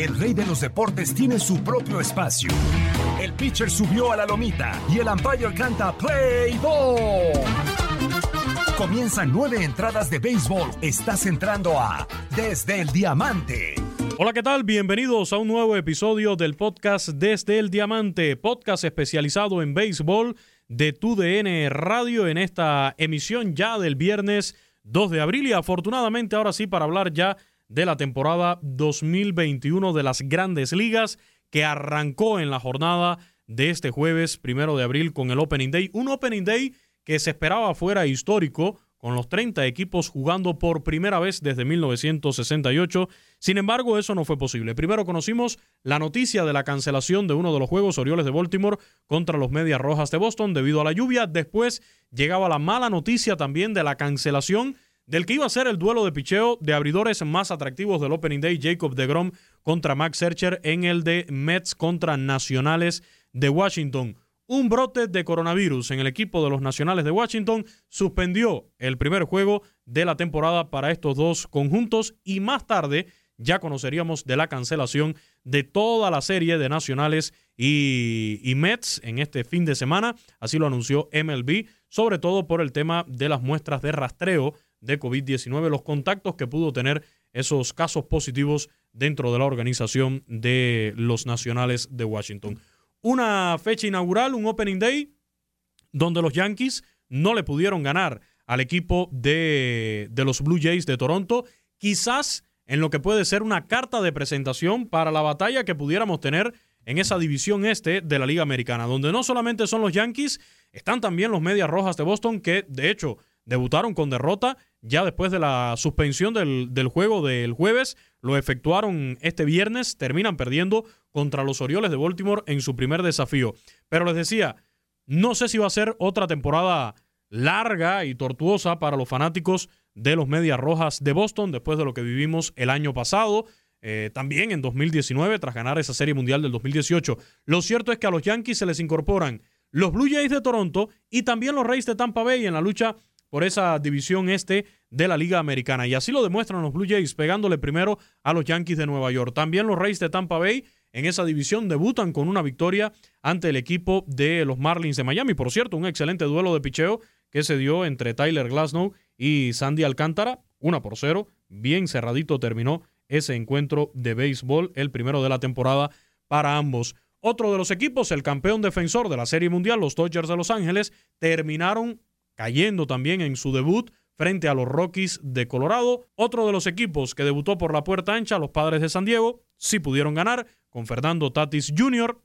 El rey de los deportes tiene su propio espacio. El pitcher subió a la lomita y el umpire canta Play Ball. Comienzan nueve entradas de béisbol. Estás entrando a Desde el Diamante. Hola, ¿qué tal? Bienvenidos a un nuevo episodio del podcast Desde el Diamante, podcast especializado en béisbol de TUDN Radio en esta emisión ya del viernes 2 de abril y afortunadamente ahora sí para hablar ya la temporada 2021 de las grandes ligas que arrancó en la jornada de este jueves primero de abril con el Opening Day. Un Opening Day que se esperaba fuera histórico con los 30 equipos jugando por primera vez desde 1968. Sin embargo, eso no fue posible. Primero conocimos la noticia de la cancelación de uno de los juegos Orioles de Baltimore contra los Medias Rojas de Boston debido a la lluvia. Después llegaba la mala noticia también de la cancelación del que iba a ser el duelo de picheo de abridores más atractivos del Opening Day, Jacob DeGrom contra Max Searcher en el de Mets contra Nacionales de Washington. Un brote de coronavirus en el equipo de los Nacionales de Washington suspendió el primer juego de la temporada para estos dos conjuntos y más tarde ya conoceríamos de la cancelación de toda la serie de Nacionales y, y, Mets en este fin de semana. Así lo anunció MLB, sobre todo por el tema de las muestras de rastreo de COVID-19, los contactos que pudo tener esos casos positivos dentro de la organización de los Nacionales de Washington. Una fecha inaugural, un Opening Day, donde los Yankees no le pudieron ganar al equipo de, de los Blue Jays de Toronto, quizás en lo que puede ser una carta de presentación para la batalla que pudiéramos tener en esa división este de la Liga Americana, donde no solamente son los Yankees, están también los Medias Rojas de Boston, que de hecho debutaron con derrota ya después de la suspensión del, del, juego del jueves, lo efectuaron este viernes, terminan perdiendo contra los Orioles de Baltimore en su primer desafío. Pero les decía, no sé si va a ser otra temporada larga y tortuosa para los fanáticos de los Medias Rojas de Boston después de lo que vivimos el año pasado. Eh, también en 2019, tras ganar esa Serie Mundial del 2018. Lo cierto es que a los Yankees se les incorporan los Blue Jays de Toronto y también los Reyes de Tampa Bay en la lucha por esa división este de la Liga Americana. Y así lo demuestran los Blue Jays, pegándole primero a los Yankees de Nueva York. También los Reyes de Tampa Bay en esa división debutan con una victoria ante el equipo de los Marlins de Miami. Por cierto, un excelente duelo de picheo que se dio entre Tyler Glasnow y Sandy Alcántara, una por cero. Bien cerradito terminó ese encuentro de béisbol, el primero de la temporada para ambos. Otro de los equipos, el campeón defensor de la Serie Mundial, los Dodgers de Los Ángeles, terminaron cayendo también en su debut frente a los Rockies de Colorado. Otro de los equipos que debutó por la puerta ancha, los Padres de San Diego, sí pudieron ganar con Fernando Tatis Jr.,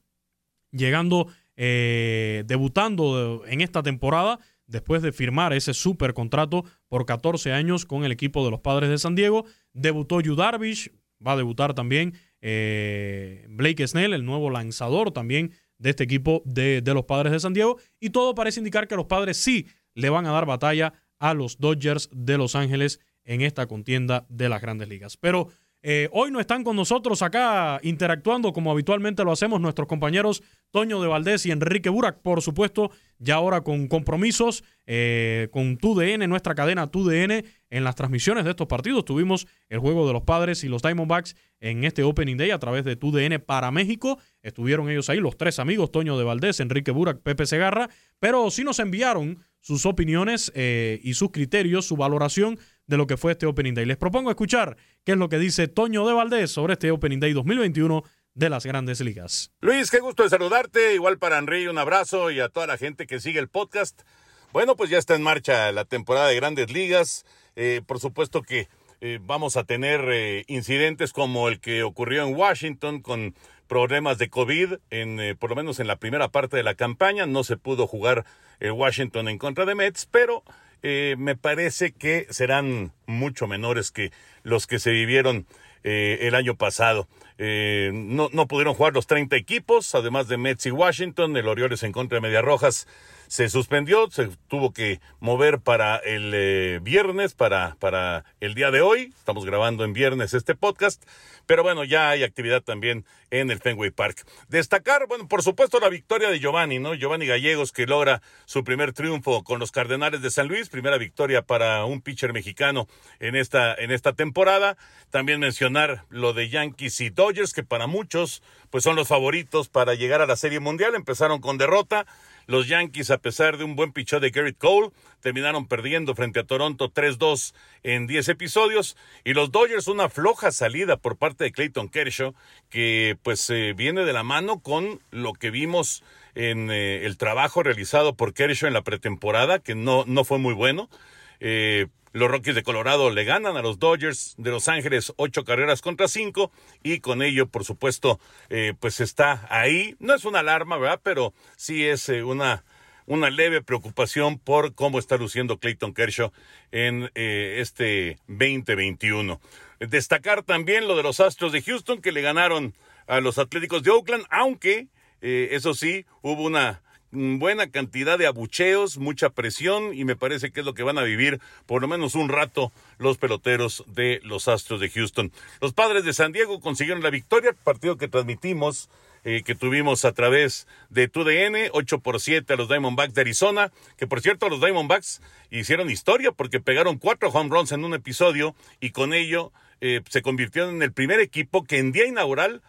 llegando, eh, debutando en esta temporada después de firmar ese super contrato por 14 años con el equipo de los Padres de San Diego. Debutó Yu va a debutar también eh, Blake Snell, el nuevo lanzador también de este equipo de, de los Padres de San Diego. Y todo parece indicar que los Padres sí le van a dar batalla a los Dodgers de Los Ángeles en esta contienda de las grandes ligas. Pero eh, hoy no están con nosotros acá interactuando como habitualmente lo hacemos nuestros compañeros Toño de Valdés y Enrique Burak, por supuesto, ya ahora con compromisos eh, con TUDN, nuestra cadena TUDN, en las transmisiones de estos partidos. Tuvimos el juego de los padres y los Diamondbacks en este Opening Day a través de TUDN para México. Estuvieron ellos ahí, los tres amigos, Toño de Valdés, Enrique Burak, Pepe Segarra, pero sí nos enviaron sus opiniones eh, y sus criterios, su valoración de lo que fue este Opening Day. Les propongo escuchar qué es lo que dice Toño de Valdés sobre este Opening Day 2021 de las grandes ligas. Luis, qué gusto de saludarte. Igual para Henry, un abrazo y a toda la gente que sigue el podcast. Bueno, pues ya está en marcha la temporada de grandes ligas. Eh, por supuesto que eh, vamos a tener incidentes como el que ocurrió en Washington con problemas de COVID, en, por lo menos en la primera parte de la campaña. No se pudo jugar Washington en contra de Mets, pero me parece que serán mucho menores que los que se vivieron eh, el año pasado. Eh, no, no pudieron jugar los 30 equipos, además de Mets y Washington, el Orioles en contra de Medias Rojas se suspendió, se tuvo que mover para el eh, viernes, para, para el día de hoy. Estamos grabando en viernes este podcast, pero bueno, ya hay actividad también en el Fenway Park. Destacar, bueno, por supuesto la victoria de Giovanni, ¿no? Giovanni Gallegos que logra su primer triunfo con los Cardenales de San Luis, primera victoria para un pitcher mexicano en esta, en esta temporada. También mencionar lo de Yankees y Dodgers, que para muchos pues son los favoritos para llegar a la Serie Mundial. Empezaron con derrota. Los Yankees, a pesar de un buen pichón de Garrett Cole, terminaron perdiendo frente a Toronto 3-2 en 10 episodios. Y los Dodgers, una floja salida por parte de Clayton Kershaw, que pues eh, viene de la mano con lo que vimos en eh, el trabajo realizado por Kershaw en la pretemporada, que no, no fue muy bueno. Eh, los Rockies de Colorado le ganan a los Dodgers de Los Ángeles ocho carreras contra cinco y con ello, por supuesto, eh, pues está ahí. No es una alarma, ¿verdad? Pero sí es eh, una, una leve preocupación por cómo está luciendo Clayton Kershaw en eh, este 2021. Destacar también lo de los Astros de Houston que le ganaron a los Atléticos de Oakland, aunque eso sí, hubo una buena cantidad de abucheos, mucha presión y me parece que es lo que van a vivir por lo menos un rato los peloteros de los Astros de Houston. Los padres de San Diego consiguieron la victoria, partido que transmitimos, eh, que tuvimos a través de TUDN, 8 por 7 a los Diamondbacks de Arizona, que por cierto los Diamondbacks hicieron historia porque pegaron cuatro home runs en un episodio y con ello eh, se convirtieron en el primer equipo que en día inaugural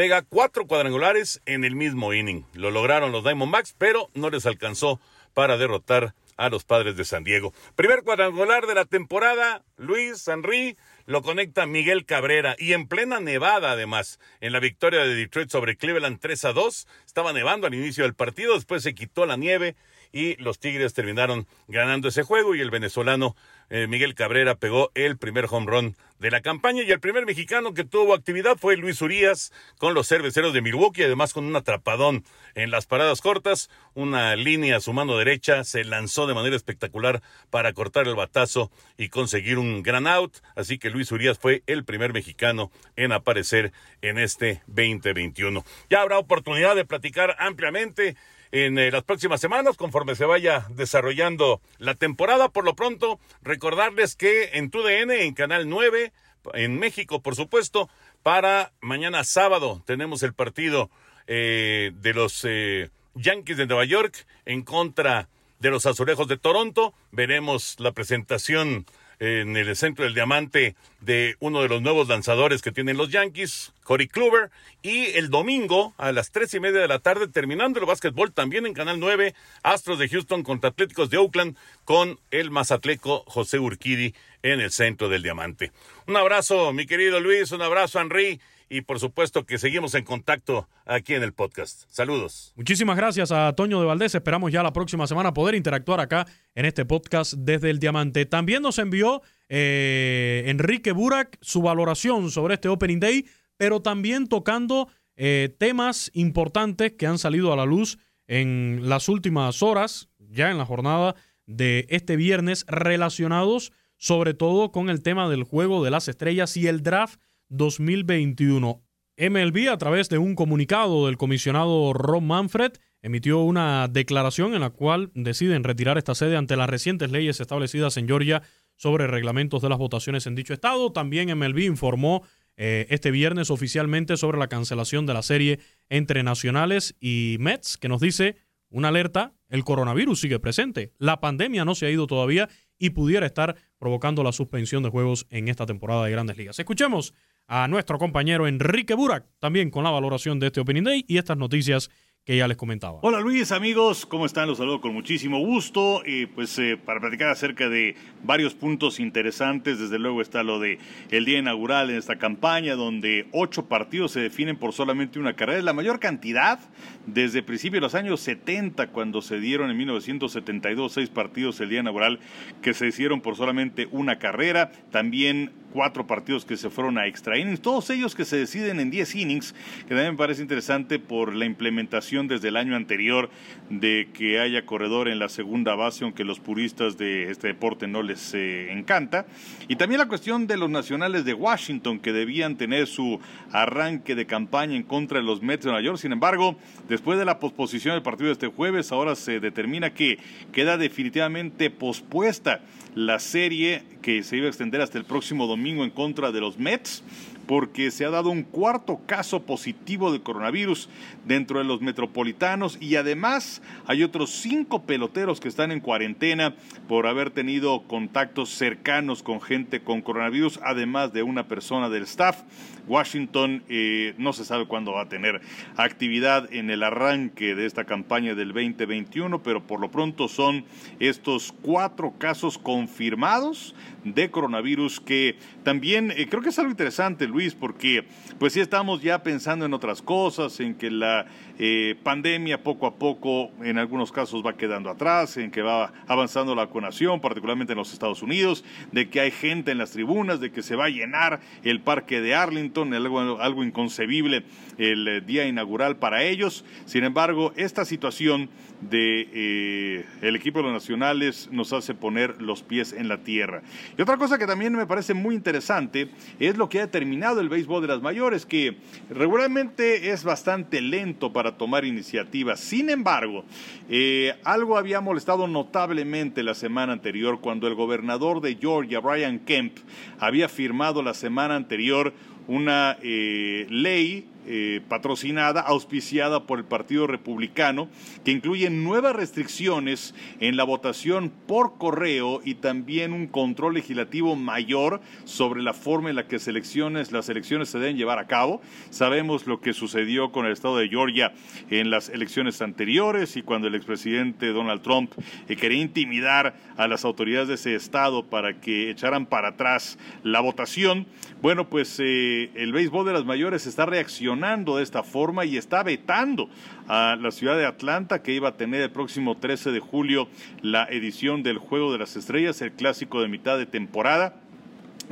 pega cuatro cuadrangulares en el mismo inning. Lo lograron los Diamondbacks, pero no les alcanzó para derrotar a los padres de San Diego. Primer cuadrangular de la temporada, Luis Henry lo conecta Miguel Cabrera y en plena nevada además, en la victoria de Detroit sobre Cleveland 3 a 2, estaba nevando al inicio del partido, después se quitó la nieve y los Tigres terminaron ganando ese juego y el venezolano eh, Miguel Cabrera pegó el primer home run de la campaña y el primer mexicano que tuvo actividad fue Luis Urias con los cerveceros de Milwaukee, además con un atrapadón en las paradas cortas, una línea a su mano derecha, se lanzó de manera espectacular para cortar el batazo y conseguir un gran out, así que Luis Urias fue el primer mexicano en aparecer en este 2021. Ya habrá oportunidad de platicar ampliamente en eh, las próximas semanas conforme se vaya desarrollando la temporada. Por lo pronto, recordarles que en TUDN, en Canal 9, en México, por supuesto, para mañana sábado tenemos el partido eh, de los eh, Yankees de Nueva York en contra de los Azulejos de Toronto. Veremos la presentación en el centro del diamante de uno de los nuevos lanzadores que tienen los Yankees, Corey Kluber. Y el domingo a las tres y media de la tarde, terminando el básquetbol, también en Canal 9, Astros de Houston contra Atléticos de Oakland con el mazatleco José Urquidi en el centro del diamante. Un abrazo, mi querido Luis, un abrazo, Henry y por supuesto que seguimos en contacto aquí en el podcast. Saludos. Muchísimas gracias a Toño de Valdés. Esperamos ya la próxima semana poder interactuar acá en este podcast desde el Diamante. También nos envió eh, Enrique Burak su valoración sobre este Opening Day, pero también tocando eh, temas importantes que han salido a la luz en las últimas horas, ya en la jornada de este viernes, relacionados sobre todo con el tema del juego de las estrellas y el draft 2021. MLB, a través de un comunicado del comisionado Rob Manfred, emitió una declaración en la cual deciden retirar esta sede ante las recientes leyes establecidas en Georgia sobre reglamentos de las votaciones en dicho estado. También MLB informó eh, este viernes oficialmente sobre la cancelación de la serie entre Nacionales y Mets, que nos dice una alerta, el coronavirus sigue presente, la pandemia no se ha ido todavía y pudiera estar provocando la suspensión de juegos en esta temporada de grandes ligas. Escuchemos a nuestro compañero Enrique Burak, también con la valoración de este Opening Day y estas noticias que ya les comentaba. Hola Luis, amigos, ¿cómo están? Los saludo con muchísimo gusto. pues eh, para platicar acerca de varios puntos interesantes, desde luego está lo de día inaugural en esta campaña, donde ocho partidos se definen por solamente una carrera. Es la mayor cantidad desde principios de los años 70, cuando se dieron en 1972 seis partidos el día inaugural que se hicieron por solamente una carrera. También cuatro partidos que se fueron a extra innings, todos ellos que se deciden en 10 innings, que también me parece interesante por la implementación desde el año anterior de que haya corredor en la segunda base, aunque los puristas de este deporte no les eh, encanta. Y también la cuestión de los nacionales de Washington, que debían tener su arranque de campaña en contra de los Mets de Nueva York. Sin embargo, después de la posposición del partido de este jueves, ahora se determina que queda definitivamente pospuesta la serie que se iba a extender hasta el próximo domingo en contra de los Mets porque se ha dado un cuarto caso positivo de coronavirus dentro de los metropolitanos y además hay otros cinco peloteros que están en cuarentena por haber tenido contactos cercanos con gente con coronavirus, además de una persona del staff. Washington eh, no se sabe cuándo va a tener actividad en el arranque de esta campaña del 2021, pero por lo pronto son estos cuatro casos confirmados de coronavirus que también eh, creo que es algo interesante, Luis, porque pues sí estamos ya pensando en otras cosas, en que la eh, pandemia poco a poco en algunos casos va quedando atrás, en que va avanzando la vacunación, particularmente en los Estados Unidos, de que hay gente en las tribunas, de que se va a llenar el parque de Arlington, algo, algo inconcebible el eh, día inaugural para ellos. Sin embargo, esta situación de eh, equipo de los nacionales nos hace poner los pies en la tierra. Y otra cosa que también me parece muy interesante es lo que ha determinado el béisbol de las mayores, que regularmente es bastante lento para tomar iniciativas. Sin embargo, eh, algo había molestado notablemente la semana anterior cuando el gobernador de Georgia, Brian Kemp, había firmado la semana anterior una eh, ley eh, patrocinada, auspiciada por el Partido Republicano, que incluye nuevas restricciones en la votación por correo y también un control legislativo mayor sobre la forma en la que las elecciones se deben llevar a cabo. Sabemos lo que sucedió con el estado de Georgia en las elecciones anteriores y cuando el expresidente Donald Trump eh, quería intimidar a las autoridades de ese estado para que echaran para atrás la votación. Bueno, pues eh, el béisbol de las mayores está reaccionando de esta forma y está vetando a la ciudad de Atlanta que iba a tener el próximo 13 de julio la edición del Juego de las Estrellas, el clásico de mitad de temporada.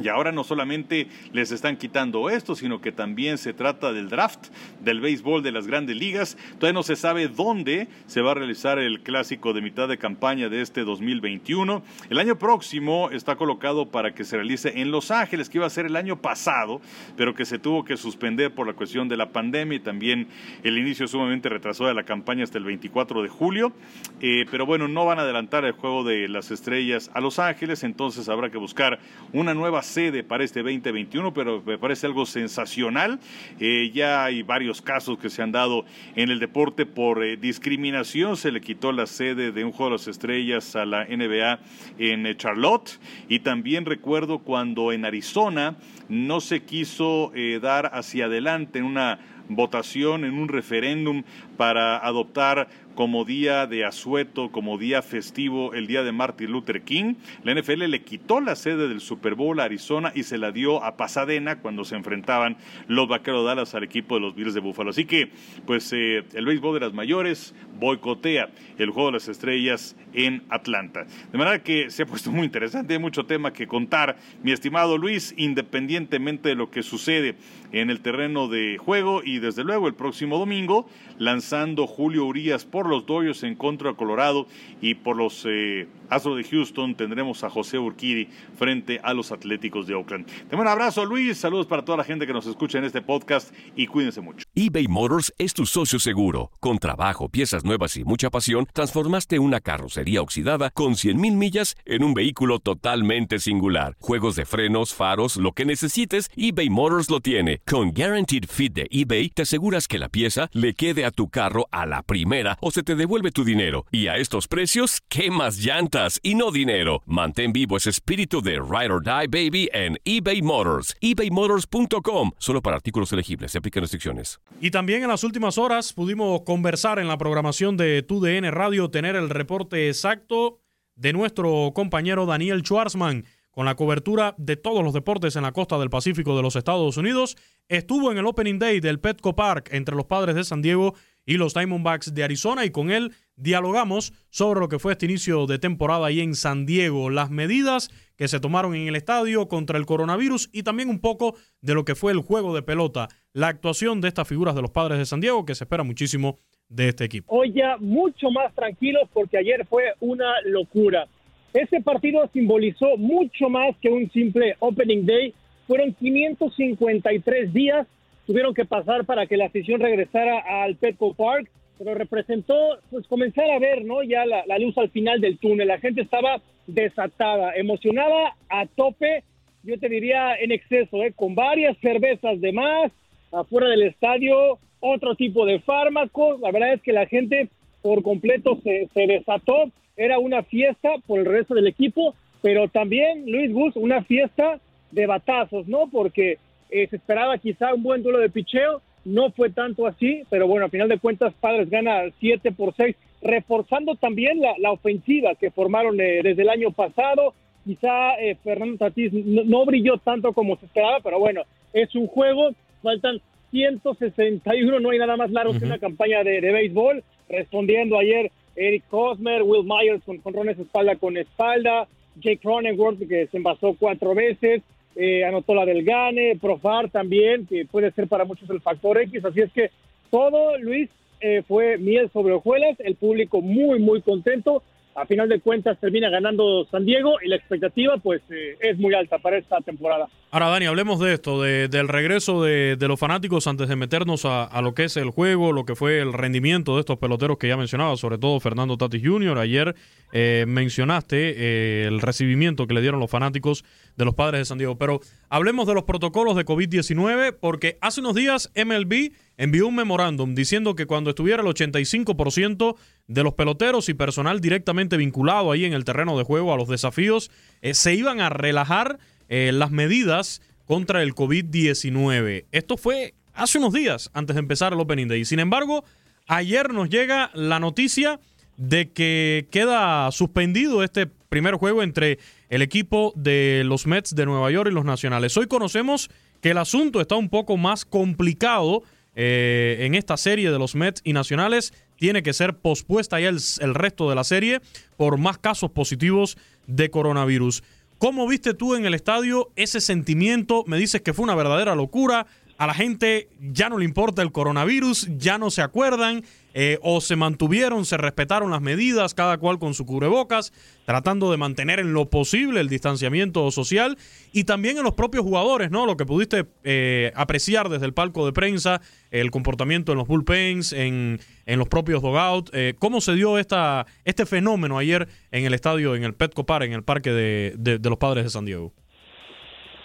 Y ahora no solamente les están quitando esto, sino que también se trata del draft del béisbol de las grandes ligas. Todavía no se sabe dónde se va a realizar el clásico de mitad de campaña de este 2021. El año próximo está colocado para que se realice en Los Ángeles, que iba a ser el año pasado, pero que se tuvo que suspender por la cuestión de la pandemia y también el inicio sumamente retrasado de la campaña hasta el 24 de julio. Eh, pero bueno, no van a adelantar el juego de las estrellas a Los Ángeles, entonces habrá que buscar una nueva sede para este 2021, pero me parece algo sensacional. Eh, ya hay varios casos que se han dado en el deporte por eh, discriminación. Se le quitó la sede de un juego de las estrellas a la NBA en eh, Charlotte. Y también recuerdo cuando en Arizona no se quiso dar hacia adelante en una votación, en un referéndum para adoptar como día de asueto, como día festivo, el día de Martin Luther King. La NFL le quitó la sede del Super Bowl a Arizona y se la dio a Pasadena cuando se enfrentaban los Vaqueros Dallas al equipo de los Bills de Buffalo. Así que, pues, eh, el béisbol de las mayores boicotea el juego de las estrellas en Atlanta. De manera que se ha puesto muy interesante, hay mucho tema que contar, mi estimado Luis, independientemente de lo que sucede en el terreno de juego y desde luego el próximo domingo lanzando Julio Urias por los Dodgers en contra de Colorado y por los eh, Astros de Houston tendremos a José Urquiri frente a los Atléticos de Oakland. Te un abrazo, Luis. Saludos para toda la gente que nos escucha en este podcast y cuídense mucho. eBay Motors es tu socio seguro. Con trabajo, piezas nuevas y mucha pasión, transformaste una carrocería oxidada con 100.000 millas en un vehículo totalmente singular. Juegos de frenos, faros, lo que necesites, eBay Motors lo tiene. Con Guaranteed Fit de eBay, te aseguras que la pieza le quede a tu carro a la primera o te devuelve tu dinero. Y a estos precios, ¿qué más llantas? y no dinero. Mantén vivo ese espíritu de Ride or Die Baby en eBay Motors. ebaymotors.com. Solo para artículos elegibles. Se aplican restricciones. Y también en las últimas horas pudimos conversar en la programación de TUDN Radio, tener el reporte exacto de nuestro compañero Daniel Schwarzman con la cobertura de todos los deportes en la costa del Pacífico de los Estados Unidos. Estuvo en el Opening Day del Petco Park entre los padres de San Diego y los Diamondbacks de Arizona y con él dialogamos sobre lo que fue este inicio de temporada ahí en San Diego, las medidas que se tomaron en el estadio contra el coronavirus y también un poco de lo que fue el juego de pelota, la actuación de estas figuras de los padres de San Diego que se espera muchísimo de este equipo. Hoy ya mucho más tranquilos porque ayer fue una locura. Ese partido simbolizó mucho más que un simple opening day. Fueron 553 días, tuvieron que pasar para que la afición regresara al Petco Park, pero representó pues comenzar a ver, ¿no? Ya la, la luz al final del túnel. La gente estaba desatada, emocionada a tope, yo te diría en exceso, ¿eh? con varias cervezas de más, afuera del estadio, otro tipo de fármacos. La verdad es que la gente por completo se, se desató. Era una fiesta por el resto del equipo, pero también, Luis Gus, una fiesta de batazos, ¿no? Porque eh, se esperaba quizá un buen duelo de picheo, no fue tanto así, pero bueno, a final de cuentas Padres gana 7 por 6, reforzando también la, la ofensiva que formaron eh, desde el año pasado. Quizá eh, Fernando Tatís no, no, brilló tanto como se esperaba, pero bueno, es un juego, faltan 161, no hay nada más largo uh -huh. que una campaña de, de, béisbol, respondiendo ayer Eric Cosmer, Will Myers con, con rones espalda con espalda, Jake Cronenworth que se envasó cuatro veces, eh, anotó la del Gane, Profar también, que puede ser para muchos el factor X, así es que todo, Luis, eh, fue miel sobre hojuelas, el público muy, muy contento, a final de cuentas termina ganando San Diego y la expectativa pues eh, es muy alta para esta temporada. Ahora Dani, hablemos de esto, de, del regreso de, de, los fanáticos antes de meternos a, lo que es el juego, lo que fue el rendimiento de estos peloteros que ya mencionaba, sobre todo Fernando Tatis Jr. Ayer eh, mencionaste eh, el recibimiento que le dieron los fanáticos de los padres de San Diego, pero hablemos de los protocolos de COVID-19 porque hace unos días MLB envió un memorándum diciendo que cuando estuviera el 85% de los peloteros y personal directamente vinculado ahí en el terreno de juego a los desafíos, eh, se iban a relajar eh, las medidas contra el COVID-19. Esto fue hace unos días antes de empezar el Opening Day. Sin embargo, ayer nos llega la noticia de que queda suspendido este primer juego entre el equipo de los Mets de Nueva York y los Nacionales. Hoy conocemos que el asunto está un poco más complicado eh, en esta serie de los Mets y Nacionales. Tiene que ser pospuesta ya el, el resto de la serie por más casos positivos de coronavirus. ¿Cómo viste tú en el estadio ese sentimiento? Me dices que fue una verdadera locura. A la gente ya no le importa el coronavirus, ya no se acuerdan, eh, o se mantuvieron, se respetaron las medidas, cada cual con su cubrebocas, tratando de mantener en lo posible el distanciamiento social, y también en los propios jugadores, ¿no? Lo que pudiste eh, apreciar desde el palco de prensa, el comportamiento en los bullpens, en, en los propios dogouts, eh, ¿cómo se dio esta, este fenómeno ayer en el estadio, en el Petco Park, en el parque de, de, de los Padres de San Diego?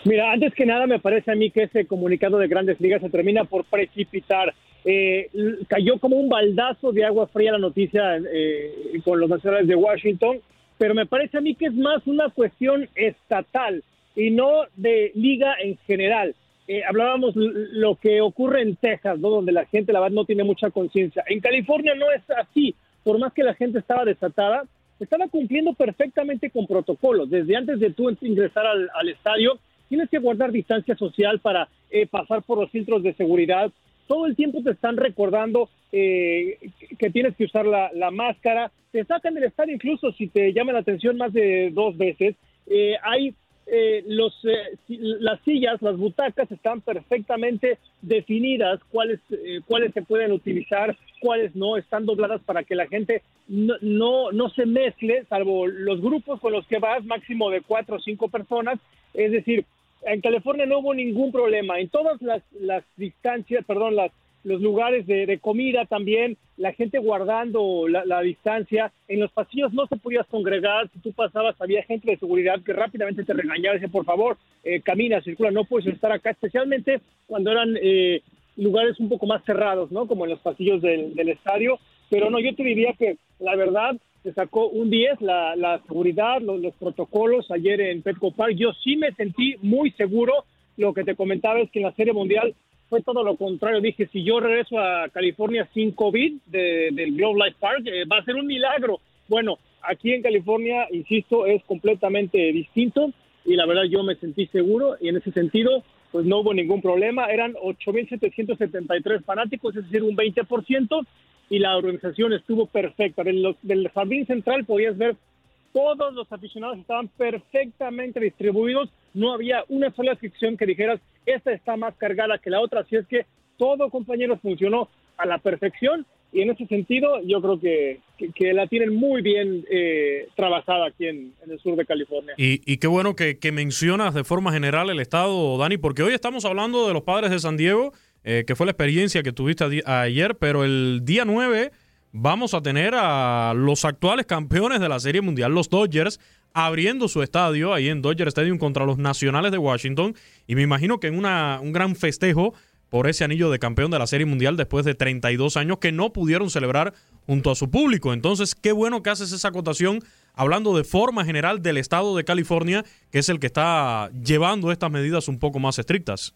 Mira, antes que nada me parece a mí que ese comunicado de grandes ligas se termina por precipitar. Eh, cayó como un baldazo de agua fría la noticia eh, con los nacionales de Washington, pero me parece a mí que es más una cuestión estatal y no de liga en general. Eh, hablábamos lo que ocurre en Texas, ¿no? donde la gente la verdad no tiene mucha conciencia. En California no es así, por más que la gente estaba desatada, estaba cumpliendo perfectamente con protocolos. Desde antes de tú ingresar al, al estadio, tienes que guardar distancia social para eh, pasar por los filtros de seguridad. Todo el tiempo te están recordando eh, que tienes que usar la, máscara. Te sacan del estadio incluso si te llama la atención más de dos veces. Eh, hay los, las sillas, las butacas están perfectamente definidas, cuáles, cuáles se pueden utilizar, cuáles no, están dobladas para que la gente no, no, no se mezcle, salvo los grupos con los que vas, máximo de cuatro o cinco personas. Es decir, en California no hubo ningún problema. En todas las, las distancias, perdón, las, los lugares de, comida también, la gente guardando la, distancia. En los pasillos no se podías congregar. Si tú pasabas, había gente de seguridad que rápidamente te regañaba. Dice, por favor, eh, camina, circula, no puedes estar acá. Especialmente cuando eran eh, lugares un poco más cerrados, ¿no? Como en los pasillos del estadio. Pero no, yo te diría que la verdad se sacó un 10 la, la seguridad, los, los, protocolos ayer en Petco Park. Yo sí me sentí muy seguro. Lo que te comentaba es que en la Serie Mundial fue todo lo contrario. Dije, si yo regreso a California sin COVID de, del Globe Life Park, eh, va a ser un milagro. Bueno, aquí en California, insisto, es completamente distinto y la verdad yo me sentí seguro y en ese sentido pues no hubo ningún problema. Eran 8.773 fanáticos, es decir, un 20% y la organización estuvo perfecta. Del, del jardín central podías ver todos los aficionados estaban perfectamente distribuidos, no había una sola sección que dijeras, esta está más cargada que la otra, así es que todo, compañeros, funcionó a la perfección y en ese sentido yo creo que, que, la tienen muy bien eh, trabajada aquí en, el sur de California. Y, qué bueno que, mencionas de forma general el estado, Dani, porque hoy estamos hablando de los padres de San Diego, eh, que fue la experiencia que tuviste ayer, pero el día 9 vamos a tener a los actuales campeones de la Serie Mundial, los Dodgers, abriendo su estadio ahí en Dodger Stadium contra los Nacionales de Washington. Y me imagino que en una, un gran festejo por ese anillo de campeón de la Serie Mundial después de 32 años que no pudieron celebrar junto a su público. Entonces, qué bueno que haces esa acotación hablando de forma general del estado de California, que es el que está llevando estas medidas un poco más estrictas.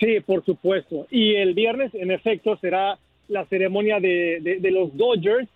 Sí, por supuesto. Y el viernes, en efecto, será la ceremonia de, los Dodgers,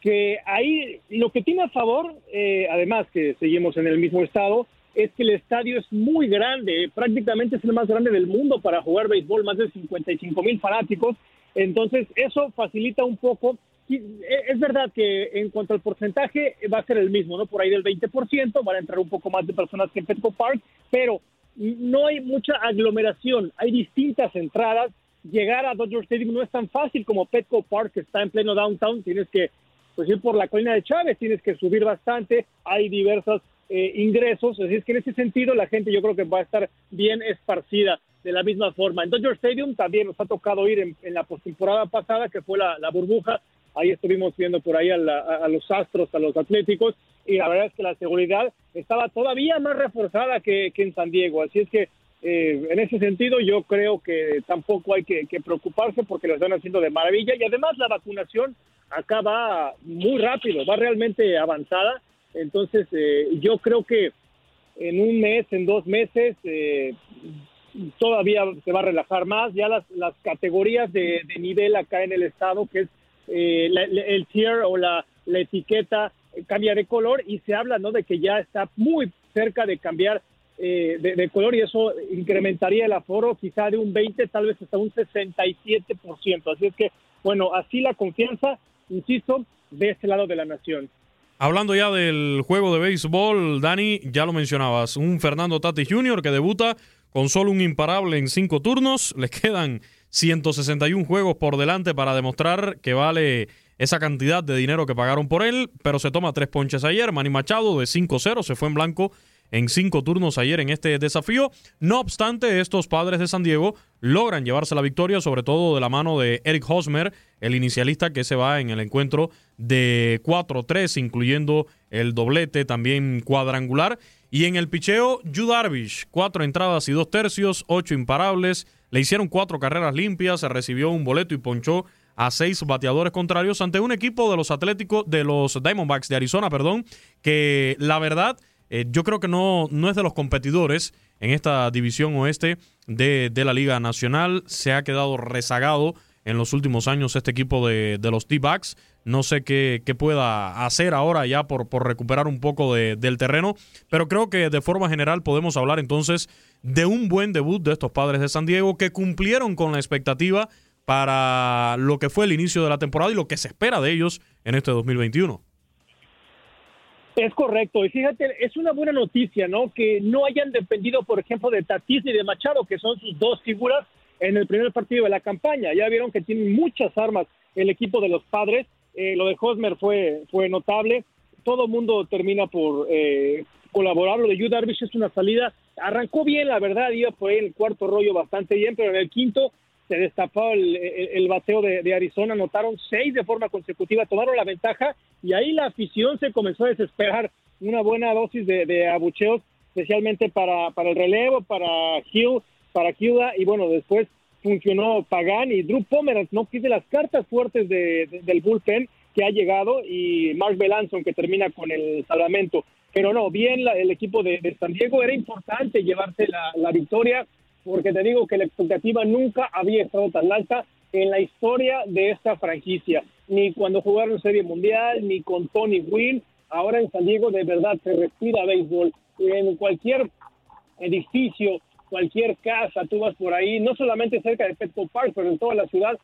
que ahí lo que tiene a favor, eh, además que seguimos en el mismo estado, es que el estadio es muy grande, prácticamente es el más grande del mundo para jugar béisbol, más de 55 mil fanáticos. Entonces, eso facilita un poco. E, es verdad que en cuanto al porcentaje va a ser el mismo, ¿no? Por ahí del 20%, van a entrar un poco más de personas que en Petco Park, pero no hay mucha aglomeración, hay distintas entradas. Llegar a Dodger Stadium no es tan fácil como Petco Park, que está en pleno downtown, tienes que pues, ir por la colina de Chávez, tienes que subir bastante, hay diversas eh, ingresos. Así es que en ese sentido la gente yo creo que va a estar bien esparcida de la misma forma. En Dodger Stadium también nos ha tocado ir en, la postemporada pasada, que fue la, burbuja. Ahí estuvimos viendo por ahí a, los Astros, a los Atléticos, y la verdad es que la seguridad estaba todavía más reforzada que, en San Diego. Así es que eh, en ese sentido yo creo que tampoco hay que, preocuparse porque lo están haciendo de maravilla y además la vacunación acá va muy rápido, va realmente avanzada entonces, eh, yo creo que en un mes, en dos meses, eh, todavía se va a relajar más. Ya las, las categorías de, nivel acá en el estado, que es eh, el tier o la, etiqueta, cambia de color y se habla ¿no? de que ya está muy cerca de cambiar de, color y eso incrementaría el aforo quizá de un 20, tal vez hasta un 67%. Así es que, bueno, así la confianza, insisto, de este lado de la nación. Hablando ya del juego de béisbol, Dani, ya lo mencionabas, un Fernando Tati Jr. que debuta con solo un imparable en cinco turnos, le quedan 161 juegos por delante para demostrar que vale esa cantidad de dinero que pagaron por él, pero se toma tres ponches ayer, Manny Machado de 5-0 se fue en blanco en cinco turnos ayer en este desafío. No obstante, estos padres de San Diego logran llevarse la victoria, sobre todo de la mano de Eric Hosmer, el inicialista que se va en el encuentro de 4-3, incluyendo el doblete también cuadrangular. Y en el picheo, Yu Darvish, cuatro entradas y dos tercios, ocho imparables, le hicieron cuatro carreras limpias, se recibió un boleto y ponchó a seis bateadores contrarios ante un equipo de los Atléticos, de los Diamondbacks de Arizona, perdón, que la verdad eh, yo creo que no, no es de los competidores en esta división oeste de, la Liga Nacional. Se ha quedado rezagado en los últimos años este equipo de, los D-Backs. No sé qué, pueda hacer ahora ya por, recuperar un poco del terreno, pero creo que de forma general podemos hablar entonces de un buen debut de estos padres de San Diego que cumplieron con la expectativa para lo que fue el inicio de la temporada y lo que se espera de ellos en este 2021. Es correcto, y fíjate, es una buena noticia, ¿no? Que no hayan dependido, por ejemplo, de Tatis y de Machado, que son sus dos figuras en el primer partido de la campaña. Ya vieron que tienen muchas armas el equipo de los padres. Eh, lo de Hosmer fue, fue notable. Todo mundo termina por eh, colaborar. Lo de Yu Darvish es una salida. Arrancó bien, la verdad, iba por el cuarto rollo bastante bien, pero en el quinto se destapó el, bateo de, Arizona, anotaron seis de forma consecutiva, tomaron la ventaja y ahí la afición se comenzó a desesperar. Una buena dosis de, abucheos, especialmente para, para el relevo, para Hill, para Kiuda, y bueno, después funcionó Pagan y Drew Pomeranz, no pide las cartas fuertes del bullpen que ha llegado y Mark Belanson que termina con el salvamento. Pero no, bien el equipo de, San Diego era importante llevarse la, la victoria porque te digo que la expectativa nunca había estado tan alta en la historia de esta franquicia, ni cuando jugaron Serie Mundial, ni con Tony Wynn. Ahora en San Diego de verdad se respira béisbol. En cualquier edificio, cualquier casa, tú vas por ahí, no solamente cerca de Petco Park, pero en toda la ciudad,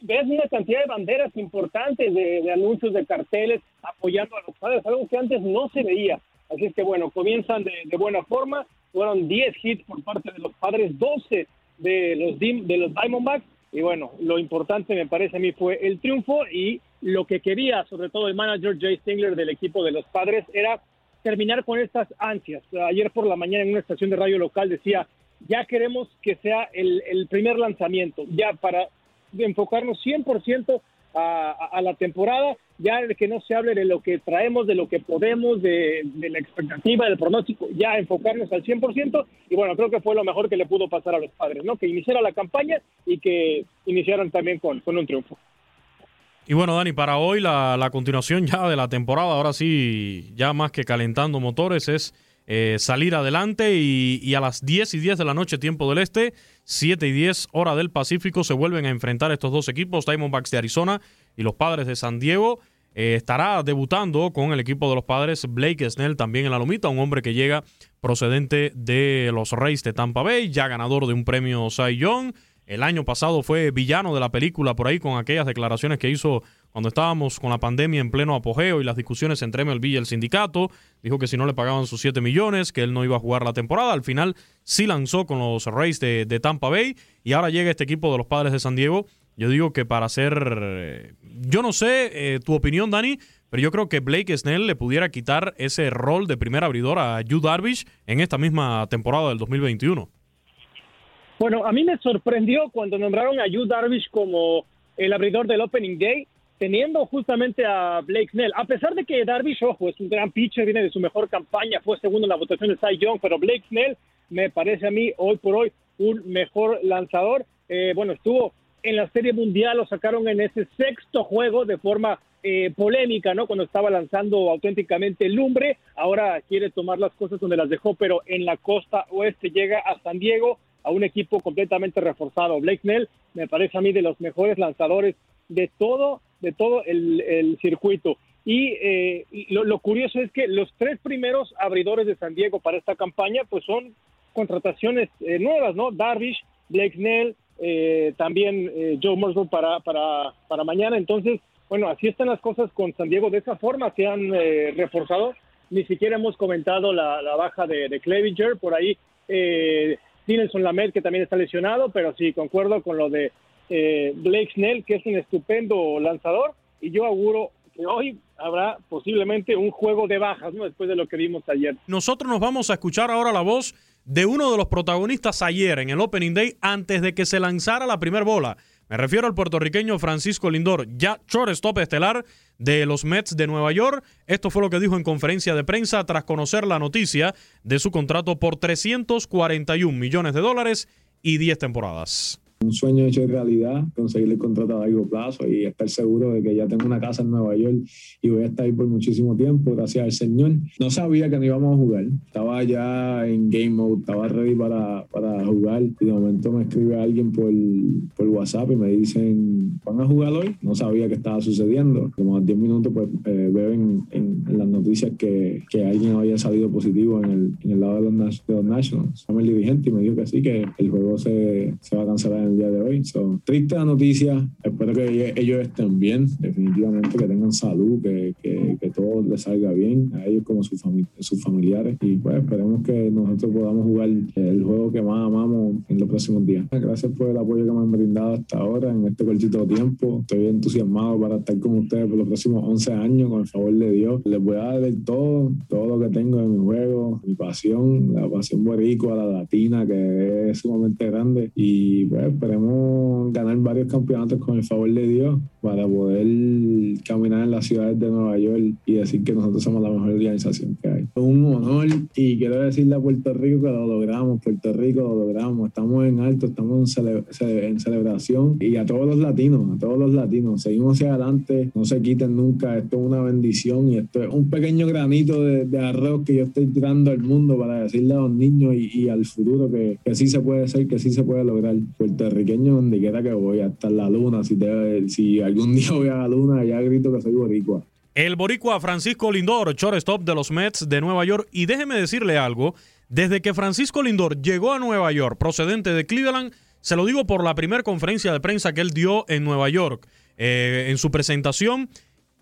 ves una cantidad de banderas importantes, de, anuncios, de carteles, apoyando a los padres, algo que antes no se veía. Así es que bueno, comienzan de, de buena forma fueron 10 hits por parte de los padres, 12 de los, de los Diamondbacks. y bueno, lo importante me parece a mí fue el triunfo y lo que quería, sobre todo el manager Jay Stingler del equipo de los padres, era terminar con estas ansias. Ayer por la mañana en una estación de radio local decía, ya queremos que sea el, el primer lanzamiento, ya para enfocarnos 100% a, la temporada, ya de que no se hable de lo que traemos, de lo que podemos, de, la expectativa, del pronóstico, ya enfocarnos al 100%, y bueno, creo que fue lo mejor que le pudo pasar a los padres, ¿no? Que iniciara la campaña y que iniciaran también con, con un triunfo. Y bueno, Dani, para hoy la, la continuación ya de la temporada, ahora sí, ya más que calentando motores, es eh, salir adelante y, a las 10 y 10 de la noche, tiempo del este, 7 y 10 hora del Pacífico, se vuelven a enfrentar estos dos equipos, Diamondbacks de Arizona y los Padres de San Diego. Eh, estará debutando con el equipo de los Padres Blake Snell también en la lomita, un hombre que llega procedente de los Reyes de Tampa Bay, ya ganador de un premio Cy Young. El año pasado fue villano de la película por ahí con aquellas declaraciones que hizo cuando estábamos con la pandemia en pleno apogeo y las discusiones entre MLB y el sindicato. Dijo que si no le pagaban sus 7 millones, que él no iba a jugar la temporada. Al final sí lanzó con los Rays de, Tampa Bay y ahora llega este equipo de los Padres de San Diego. Yo digo que para ser, eh, yo no sé eh, tu opinión, Dani, pero yo creo que Blake Snell le pudiera quitar ese rol de primer abridor a Yu Darvish en esta misma temporada del 2021. Bueno, a mí me sorprendió cuando nombraron a Yu Darvish como el abridor del Opening Day teniendo justamente a Blake Snell, a pesar de que Darvish, ojo, es un gran pitcher, viene de su mejor campaña, fue segundo en la votación de Cy Young, pero Blake Snell me parece a mí hoy por hoy un mejor lanzador. Eh, bueno, estuvo en la Serie Mundial, lo sacaron en ese sexto juego de forma eh, polémica, ¿no? Cuando estaba lanzando auténticamente lumbre, ahora quiere tomar las cosas donde las dejó, pero en la costa oeste llega a San Diego, a un equipo completamente reforzado. Blake Snell me parece a mí de los mejores lanzadores de todo de todo el, circuito. Y, eh, lo, curioso es que los tres primeros abridores de San Diego para esta campaña, pues son contrataciones eh, nuevas, ¿no? Darvish, Blake Snell, eh, también Joe Morrison para, para, para mañana. Entonces, bueno, así están las cosas con San Diego. De esa forma se han reforzado. Ni siquiera hemos comentado la, baja de, de. Por ahí, eh, Dinelson Lamed, que también está lesionado, pero sí, concuerdo con lo de eh, Blake Snell, que es un estupendo lanzador, y yo auguro que hoy habrá posiblemente un juego de bajas. Después de lo que vimos ayer. Nosotros nos vamos a escuchar ahora la voz de uno de los protagonistas ayer en el Opening Day antes de que se lanzara la primera bola. Me refiero al puertorriqueño Francisco Lindor, ya shortstop estelar de los Mets de Nueva York. Esto fue lo que dijo en conferencia de prensa tras conocer la noticia de su contrato por 341 millones de dólares y 10 temporadas un sueño hecho realidad, conseguir el contrato a largo plazo y estar seguro de que ya tengo una casa en Nueva York y voy a estar ahí por muchísimo tiempo, gracias al Señor. No sabía que no íbamos a jugar, estaba ya en game mode, estaba ready para, para jugar y de momento me escribe alguien por, por WhatsApp y me dicen, ¿van a jugar hoy? No sabía qué estaba sucediendo. Como a 10 minutos pues eh, veo en, en, las noticias que, que, alguien había salido positivo en el, en el lado de los, de los Nationals. Llamé el dirigente y me dijo que sí, que el juego se, se va a cancelar en día de hoy. So, triste la noticia. Espero que ellos estén bien, definitivamente, que tengan salud, que, que, que todo les salga bien a ellos como sus, sus familiares. Y pues esperemos que nosotros podamos jugar el juego que más amamos en los próximos días. Gracias por el apoyo que me han brindado hasta ahora en este cortito tiempo. Estoy entusiasmado para estar con ustedes por los próximos 11 años, con el favor de Dios. Les voy a dar todo, todo lo que tengo en mi juego, mi pasión, la pasión boricua, la latina, que es sumamente grande. Y pues esperemos ganar varios campeonatos con el favor de Dios para poder caminar en las ciudades de Nueva York y decir que nosotros somos la mejor organización que hay. Un honor y quiero decirle a Puerto Rico que lo logramos, Puerto Rico lo logramos, estamos en alto, estamos en, celebración y a todos los latinos, a todos los latinos, seguimos hacia adelante, no se quiten nunca, esto es una bendición y esto es un pequeño granito de, arroz que yo estoy tirando al mundo para decirle a los niños y, al futuro que, que sí se puede ser, que sí se puede lograr. Puertorriqueño donde quiera que voy, hasta la luna, si, te, si algún día voy a la luna, ya grito que soy boricua. El boricua Francisco Lindor, shortstop de los Mets de Nueva York. Y déjeme decirle algo, desde que Francisco Lindor llegó a Nueva York, procedente de Cleveland, se lo digo por la primera conferencia de prensa que él dio en Nueva York, eh, en su presentación,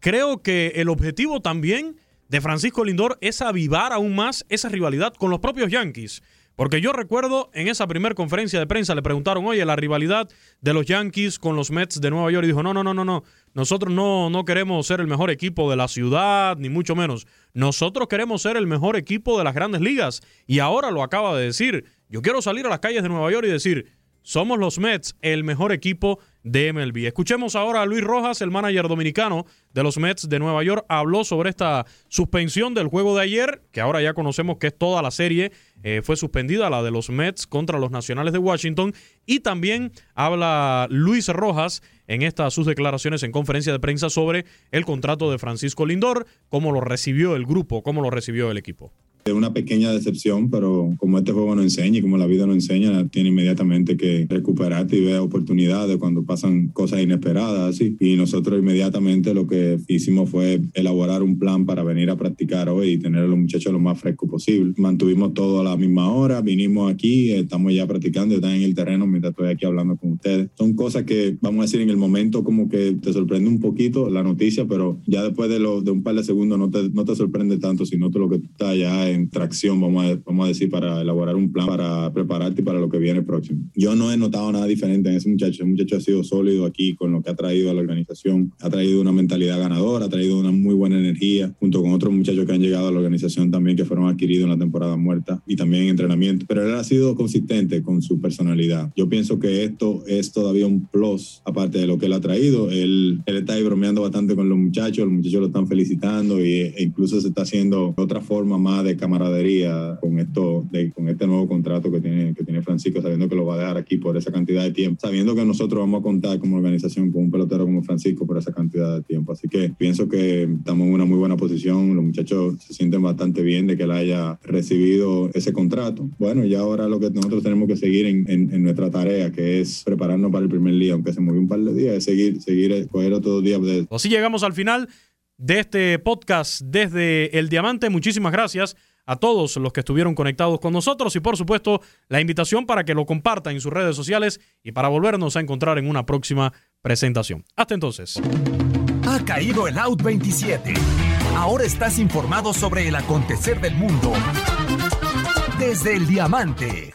creo que el objetivo también de Francisco Lindor es avivar aún más esa rivalidad con los propios Yankees. Porque yo recuerdo en esa primera conferencia de prensa le preguntaron, oye, la rivalidad de los Yankees con los Mets de Nueva York. Y dijo, no, no, no, no, no. Nosotros no, no queremos ser el mejor equipo de la ciudad, ni mucho menos. Nosotros queremos ser el mejor equipo de las grandes ligas. Y ahora lo acaba de decir. Yo quiero salir a las calles de Nueva York y decir, somos los Mets, el mejor equipo de MLB. Escuchemos ahora a Luis Rojas, el manager dominicano de los Mets de Nueva York. Habló sobre esta suspensión del juego de ayer, que ahora ya conocemos que es toda la serie. Eh, fue suspendida la de los Mets contra los Nacionales de Washington. Y también habla Luis Rojas en estas sus declaraciones en conferencia de prensa sobre el contrato de Francisco Lindor, cómo lo recibió el grupo, cómo lo recibió el equipo. Es una pequeña decepción, pero como este juego no enseña y como la vida no enseña, tiene inmediatamente que recuperarte y ver oportunidades cuando pasan cosas inesperadas. ¿sí? Y nosotros inmediatamente lo que hicimos fue elaborar un plan para venir a practicar hoy y tener a los muchachos lo más fresco posible. Mantuvimos todo a la misma hora, vinimos aquí, estamos ya practicando, están en el terreno mientras estoy aquí hablando con ustedes. Son cosas que, vamos a decir, en el momento como que te sorprende un poquito la noticia, pero ya después de, lo, de un par de segundos no te, no te sorprende tanto, sino todo lo que está ya en tracción, vamos a, vamos a decir, para elaborar un plan para prepararte para lo que viene próximo. Yo no he notado nada diferente en ese muchacho. Ese muchacho ha sido sólido aquí con lo que ha traído a la organización. Ha traído una mentalidad ganadora, ha traído una muy buena energía, junto con otros muchachos que han llegado a la organización también que fueron adquiridos en la temporada muerta y también en entrenamiento. Pero él ha sido consistente con su personalidad. Yo pienso que esto es todavía un plus, aparte de lo que él ha traído. Él, él está ahí bromeando bastante con los muchachos, los muchachos lo están felicitando y, e incluso se está haciendo otra forma más de camaradería con esto, de, con este nuevo contrato que tiene, que tiene Francisco, sabiendo que lo va a dejar aquí por esa cantidad de tiempo, sabiendo que nosotros vamos a contar como organización con un pelotero como Francisco por esa cantidad de tiempo. Así que pienso que estamos en una muy buena posición, los muchachos se sienten bastante bien de que él haya recibido ese contrato. Bueno, y ahora lo que nosotros tenemos que seguir en, nuestra tarea, que es prepararnos para el primer día, aunque se movió un par de días, es seguir, seguir, coger otros días. De... Así llegamos al final de este podcast desde El Diamante. Muchísimas gracias a todos los que estuvieron conectados con nosotros y por supuesto la invitación para que lo compartan en sus redes sociales y para volvernos a encontrar en una próxima presentación. Hasta entonces. Ha caído el Out 27. Ahora estás informado sobre el acontecer del mundo desde el diamante.